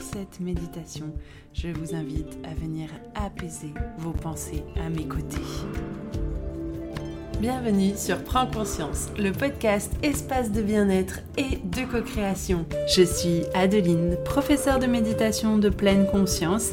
cette méditation, je vous invite à venir apaiser vos pensées à mes côtés. Bienvenue sur Prends conscience, le podcast espace de bien-être et de co-création. Je suis Adeline, professeure de méditation de pleine conscience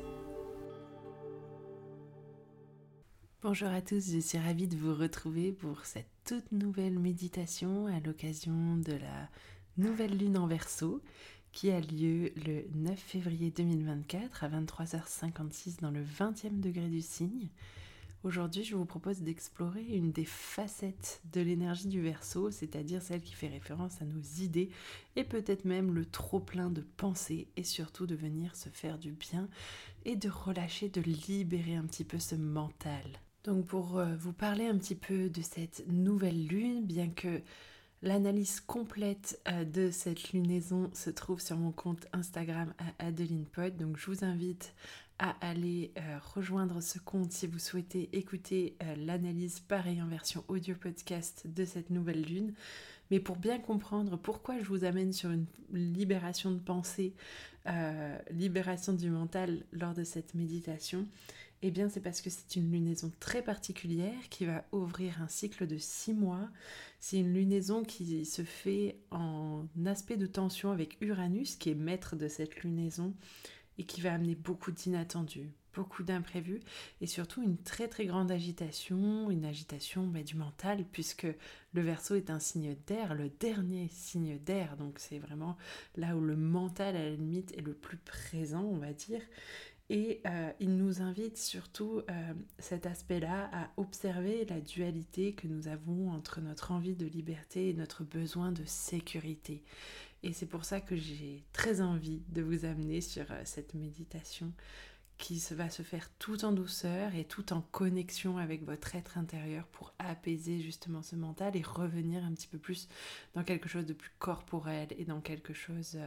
Bonjour à tous, je suis ravie de vous retrouver pour cette toute nouvelle méditation à l'occasion de la nouvelle lune en verso qui a lieu le 9 février 2024 à 23h56 dans le 20e degré du signe. Aujourd'hui, je vous propose d'explorer une des facettes de l'énergie du verso, c'est-à-dire celle qui fait référence à nos idées et peut-être même le trop-plein de pensées et surtout de venir se faire du bien et de relâcher, de libérer un petit peu ce mental. Donc pour euh, vous parler un petit peu de cette nouvelle lune, bien que l'analyse complète euh, de cette lunaison se trouve sur mon compte Instagram à Adeline Pod, donc je vous invite à aller euh, rejoindre ce compte si vous souhaitez écouter l'analyse pareil en version audio podcast de cette nouvelle lune. Mais pour bien comprendre pourquoi je vous amène sur une libération de pensée, libération du mental lors de cette méditation, eh bien, c'est parce que c'est une lunaison très particulière qui va ouvrir un cycle de six mois. C'est une lunaison qui se fait en aspect de tension avec Uranus, qui est maître de cette lunaison, et qui va amener beaucoup d'inattendus, beaucoup d'imprévus, et surtout une très très grande agitation, une agitation bah, du mental, puisque le Verseau est un signe d'air, le dernier signe d'air, donc c'est vraiment là où le mental à la limite est le plus présent, on va dire. Et euh, il nous invite surtout euh, cet aspect-là à observer la dualité que nous avons entre notre envie de liberté et notre besoin de sécurité. Et c'est pour ça que j'ai très envie de vous amener sur euh, cette méditation qui va se faire tout en douceur et tout en connexion avec votre être intérieur pour apaiser justement ce mental et revenir un petit peu plus dans quelque chose de plus corporel et dans quelque chose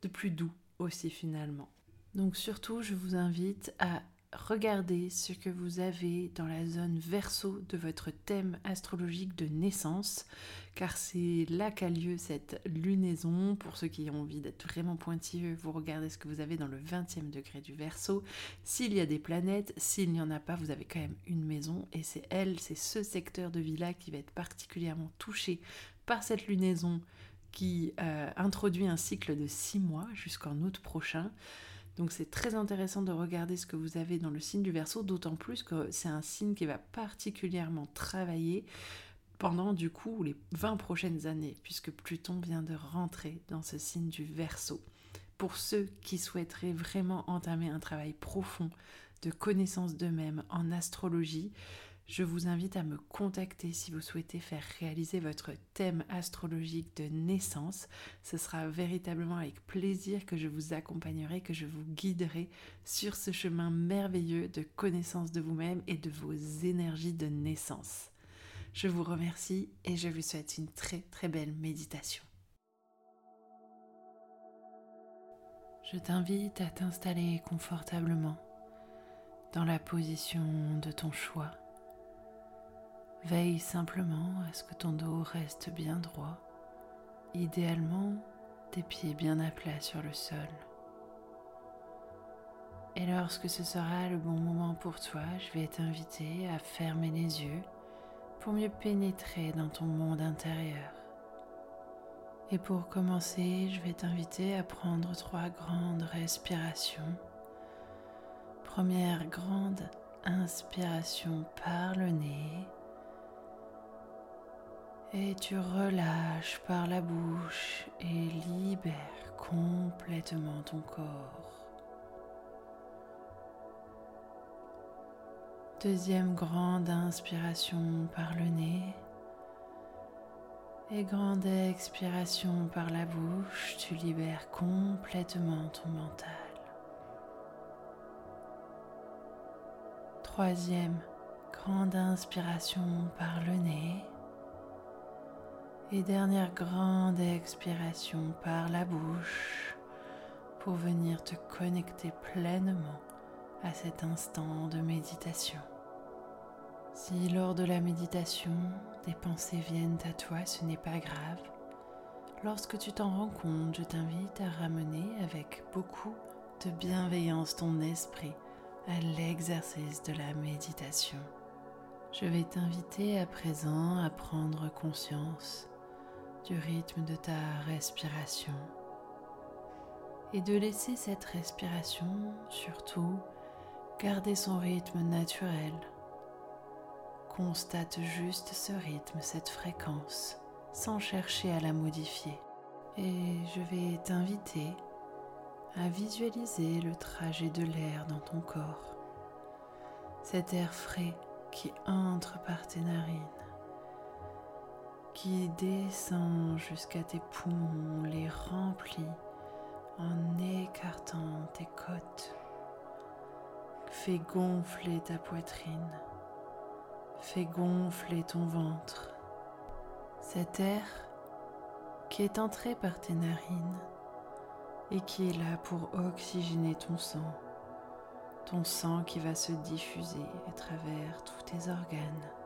de plus doux aussi finalement. Donc surtout, je vous invite à regarder ce que vous avez dans la zone verso de votre thème astrologique de naissance, car c'est là qu'a lieu cette lunaison. Pour ceux qui ont envie d'être vraiment pointilleux, vous regardez ce que vous avez dans le 20e degré du verso. S'il y a des planètes, s'il n'y en a pas, vous avez quand même une maison, et c'est elle, c'est ce secteur de vie-là qui va être particulièrement touché par cette lunaison qui euh, introduit un cycle de 6 mois jusqu'en août prochain. Donc c'est très intéressant de regarder ce que vous avez dans le signe du Verseau, d'autant plus que c'est un signe qui va particulièrement travailler pendant du coup les 20 prochaines années, puisque Pluton vient de rentrer dans ce signe du Verseau. Pour ceux qui souhaiteraient vraiment entamer un travail profond de connaissance d'eux-mêmes en astrologie, je vous invite à me contacter si vous souhaitez faire réaliser votre thème astrologique de naissance. Ce sera véritablement avec plaisir que je vous accompagnerai, que je vous guiderai sur ce chemin merveilleux de connaissance de vous-même et de vos énergies de naissance. Je vous remercie et je vous souhaite une très très belle méditation. Je t'invite à t'installer confortablement dans la position de ton choix Veille simplement à ce que ton dos reste bien droit, idéalement tes pieds bien à plat sur le sol. Et lorsque ce sera le bon moment pour toi, je vais t'inviter à fermer les yeux pour mieux pénétrer dans ton monde intérieur. Et pour commencer, je vais t'inviter à prendre trois grandes respirations. Première grande inspiration par le nez et tu relâches par la bouche et libères complètement ton corps. Deuxième grande inspiration par le nez et grande expiration par la bouche, tu libères complètement ton mental. Troisième grande inspiration par le nez Et dernière grande expiration par la bouche pour venir te connecter pleinement à cet instant de méditation. Si lors de la méditation, des pensées viennent à toi, ce n'est pas grave. Lorsque tu t'en rends compte, je t'invite à ramener avec beaucoup de bienveillance ton esprit à l'exercice de la méditation. Je vais t'inviter à présent à prendre conscience du rythme de ta respiration et de laisser cette respiration surtout garder son rythme naturel. Constate juste ce rythme, cette fréquence, sans chercher à la modifier. Et je vais t'inviter à visualiser le trajet de l'air dans ton corps, cet air frais qui entre par tes narines qui descend jusqu'à tes poumons, les remplit en écartant tes côtes. Fais gonfler ta poitrine, fais gonfler ton ventre. Cet air qui est entré par tes narines et qui est là pour oxygéner ton sang, ton sang qui va se diffuser à travers tous tes organes.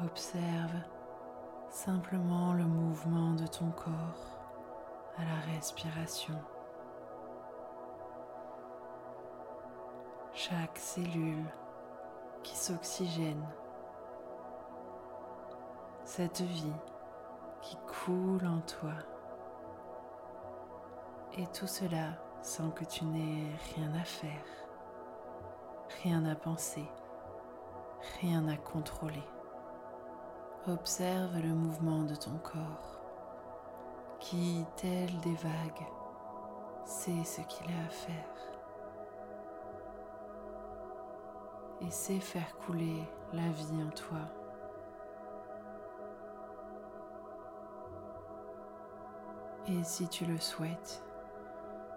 Observe simplement le mouvement de ton corps à la respiration. Chaque cellule qui s'oxygène. Cette vie qui coule en toi. Et tout cela sans que tu n'aies rien à faire, rien à penser, rien à contrôler. Observe le mouvement de ton corps qui, tel des vagues, sait ce qu'il a à faire et sait faire couler la vie en toi. Et si tu le souhaites,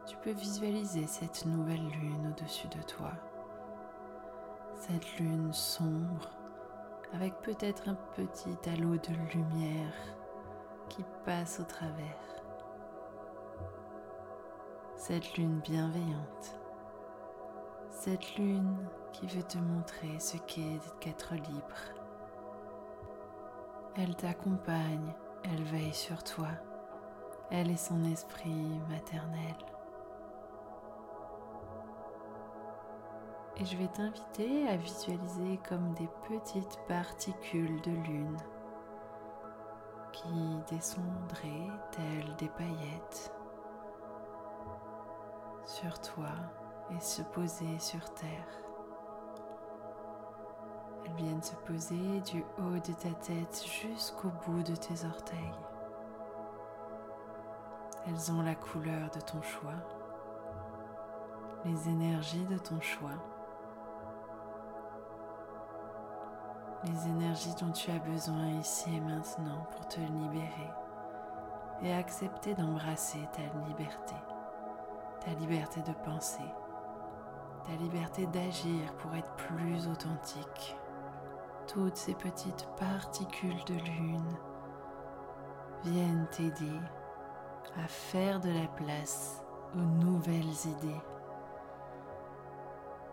tu peux visualiser cette nouvelle lune au-dessus de toi, cette lune sombre avec peut-être un petit halo de lumière qui passe au travers. Cette lune bienveillante, cette lune qui veut te montrer ce qu'est d'être libre. Elle t'accompagne, elle veille sur toi, elle est son esprit maternel. Et je vais t'inviter à visualiser comme des petites particules de lune qui descendraient telles des paillettes sur toi et se poser sur terre. Elles viennent se poser du haut de ta tête jusqu'au bout de tes orteils. Elles ont la couleur de ton choix, les énergies de ton choix. Les énergies dont tu as besoin ici et maintenant pour te libérer et accepter d'embrasser ta liberté, ta liberté de penser, ta liberté d'agir pour être plus authentique. Toutes ces petites particules de lune viennent t'aider à faire de la place aux nouvelles idées,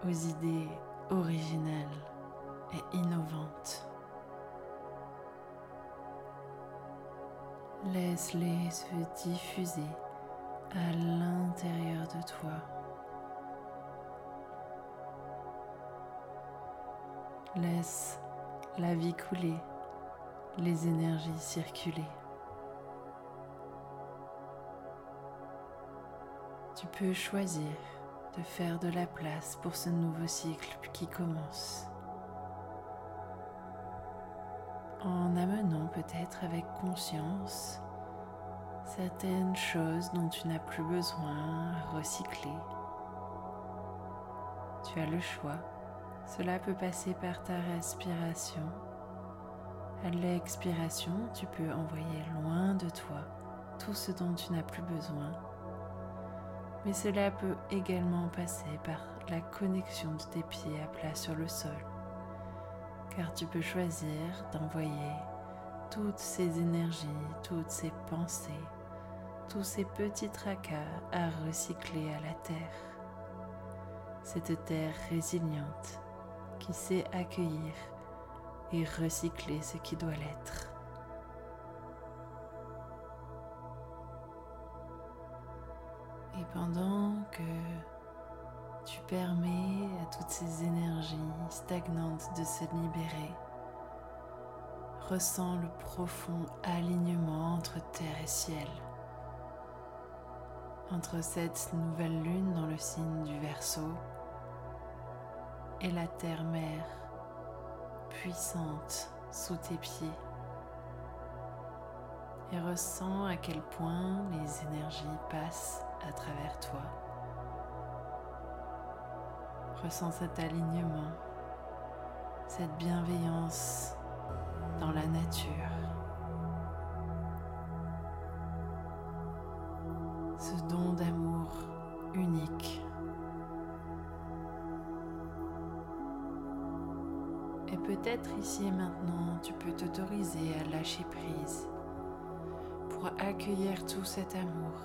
aux idées originales et innovante. Laisse-les se diffuser à l'intérieur de toi. Laisse la vie couler, les énergies circuler. Tu peux choisir de faire de la place pour ce nouveau cycle qui commence. En amenant peut-être avec conscience certaines choses dont tu n'as plus besoin à recycler. Tu as le choix. Cela peut passer par ta respiration. À l'expiration, tu peux envoyer loin de toi tout ce dont tu n'as plus besoin. Mais cela peut également passer par la connexion de tes pieds à plat sur le sol car tu peux choisir d'envoyer toutes ces énergies, toutes ces pensées, tous ces petits tracas à recycler à la terre. Cette terre résiliente qui sait accueillir et recycler ce qui doit l'être. Et pendant que tu permets à toutes ces énergies stagnantes de se libérer, ressens le profond alignement entre terre et ciel, entre cette nouvelle lune dans le signe du Verseau et la terre-mère puissante sous tes pieds. Et ressens à quel point les énergies passent à travers toi. Ressens cet alignement, cette bienveillance dans la nature. Ce don d'amour unique. Et peut-être ici et maintenant, tu peux t'autoriser à lâcher prise pour accueillir tout cet amour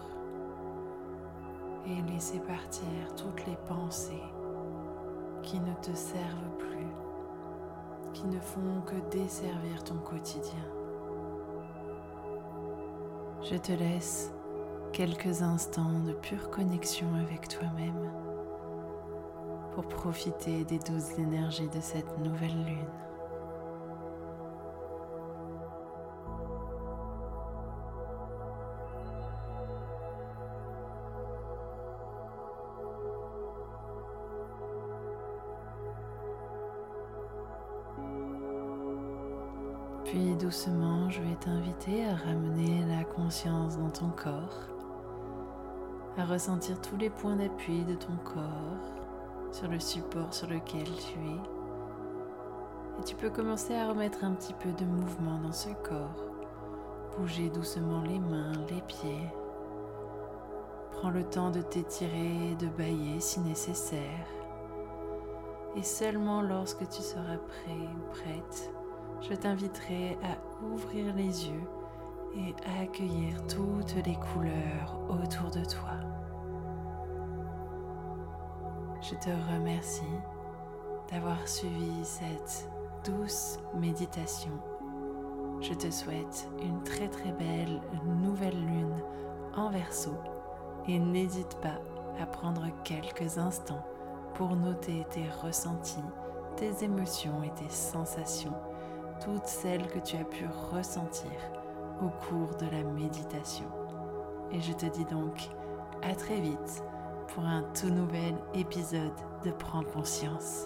et laisser partir toutes les pensées qui ne te servent plus, qui ne font que desservir ton quotidien. Je te laisse quelques instants de pure connexion avec toi-même pour profiter des douces énergies de cette nouvelle lune. Puis doucement, je vais t'inviter à ramener la conscience dans ton corps, à ressentir tous les points d'appui de ton corps sur le support sur lequel tu es. Et tu peux commencer à remettre un petit peu de mouvement dans ce corps. Bouger doucement les mains, les pieds. Prends le temps de t'étirer et de bailler si nécessaire. Et seulement lorsque tu seras prêt ou prête, je t'inviterai à ouvrir les yeux et à accueillir toutes les couleurs autour de toi. Je te remercie d'avoir suivi cette douce méditation. Je te souhaite une très très belle nouvelle lune en verso et n'hésite pas à prendre quelques instants pour noter tes ressentis, tes émotions et tes sensations toutes celles que tu as pu ressentir au cours de la méditation. Et je te dis donc à très vite pour un tout nouvel épisode de Prends conscience.